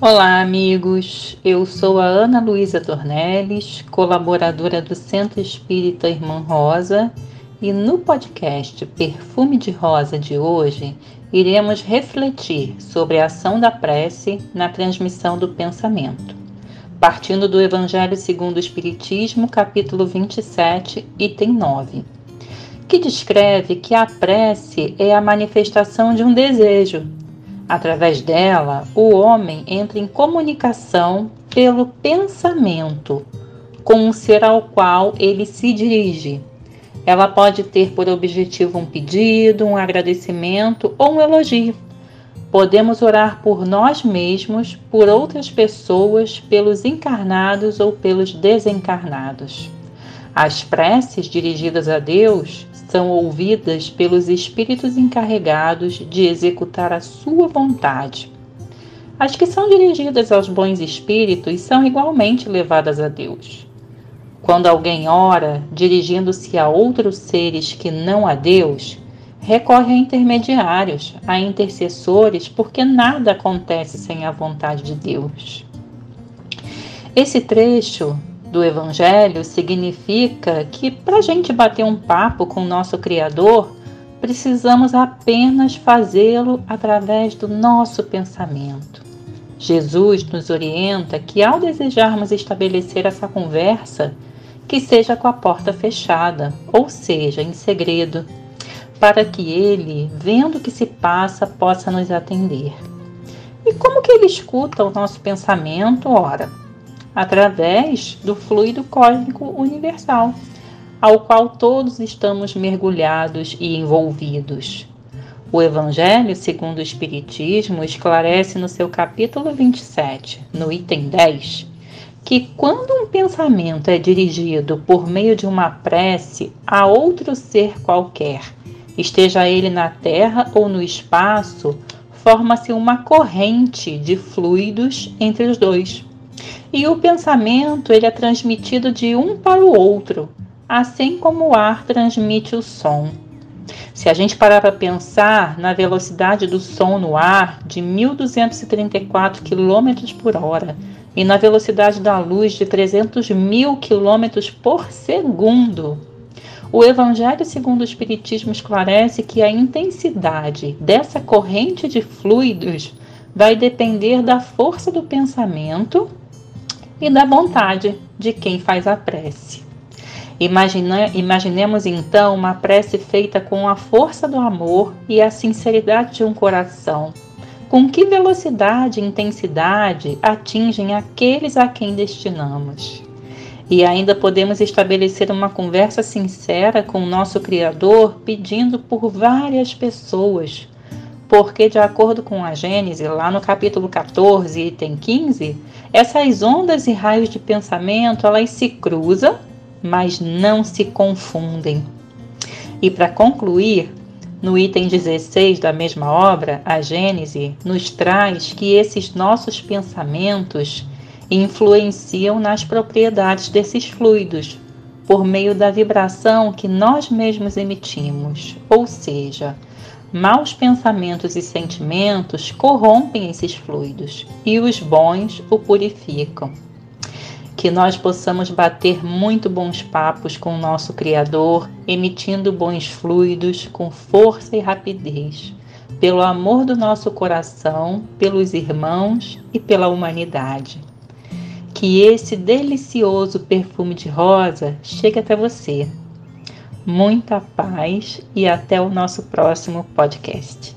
Olá, amigos. Eu sou a Ana Luísa Tornelles, colaboradora do Centro Espírita Irmã Rosa, e no podcast Perfume de Rosa de hoje, iremos refletir sobre a ação da prece na transmissão do pensamento, partindo do Evangelho segundo o Espiritismo, capítulo 27, item 9, que descreve que a prece é a manifestação de um desejo Através dela, o homem entra em comunicação pelo pensamento com o ser ao qual ele se dirige. Ela pode ter por objetivo um pedido, um agradecimento ou um elogio. Podemos orar por nós mesmos, por outras pessoas, pelos encarnados ou pelos desencarnados. As preces dirigidas a Deus são ouvidas pelos espíritos encarregados de executar a sua vontade. As que são dirigidas aos bons espíritos são igualmente levadas a Deus. Quando alguém ora, dirigindo-se a outros seres que não a Deus, recorre a intermediários, a intercessores, porque nada acontece sem a vontade de Deus. Esse trecho do Evangelho significa que para a gente bater um papo com o nosso Criador, precisamos apenas fazê-lo através do nosso pensamento. Jesus nos orienta que, ao desejarmos estabelecer essa conversa, que seja com a porta fechada, ou seja, em segredo, para que ele, vendo o que se passa, possa nos atender. E como que ele escuta o nosso pensamento? Ora, através do fluido cósmico universal, ao qual todos estamos mergulhados e envolvidos. O Evangelho, segundo o Espiritismo, esclarece no seu capítulo 27, no item 10, que quando um pensamento é dirigido por meio de uma prece a outro ser qualquer, esteja ele na terra ou no espaço, forma-se uma corrente de fluidos entre os dois. E o pensamento ele é transmitido de um para o outro, assim como o ar transmite o som. Se a gente parar para pensar na velocidade do som no ar de 1.234 km por hora e na velocidade da luz de 300 mil km por segundo, o Evangelho segundo o Espiritismo esclarece que a intensidade dessa corrente de fluidos vai depender da força do pensamento e da vontade de quem faz a prece. Imagina, imaginemos então uma prece feita com a força do amor e a sinceridade de um coração. Com que velocidade e intensidade atingem aqueles a quem destinamos? E ainda podemos estabelecer uma conversa sincera com o nosso Criador pedindo por várias pessoas. Porque, de acordo com a Gênese, lá no capítulo 14, item 15, essas ondas e raios de pensamento, elas se cruzam, mas não se confundem. E para concluir, no item 16 da mesma obra, a Gênese nos traz que esses nossos pensamentos influenciam nas propriedades desses fluidos por meio da vibração que nós mesmos emitimos, ou seja, Maus pensamentos e sentimentos corrompem esses fluidos e os bons o purificam. Que nós possamos bater muito bons papos com o nosso Criador, emitindo bons fluidos com força e rapidez, pelo amor do nosso coração, pelos irmãos e pela humanidade. Que esse delicioso perfume de rosa chegue até você muita paz e até o nosso próximo podcast.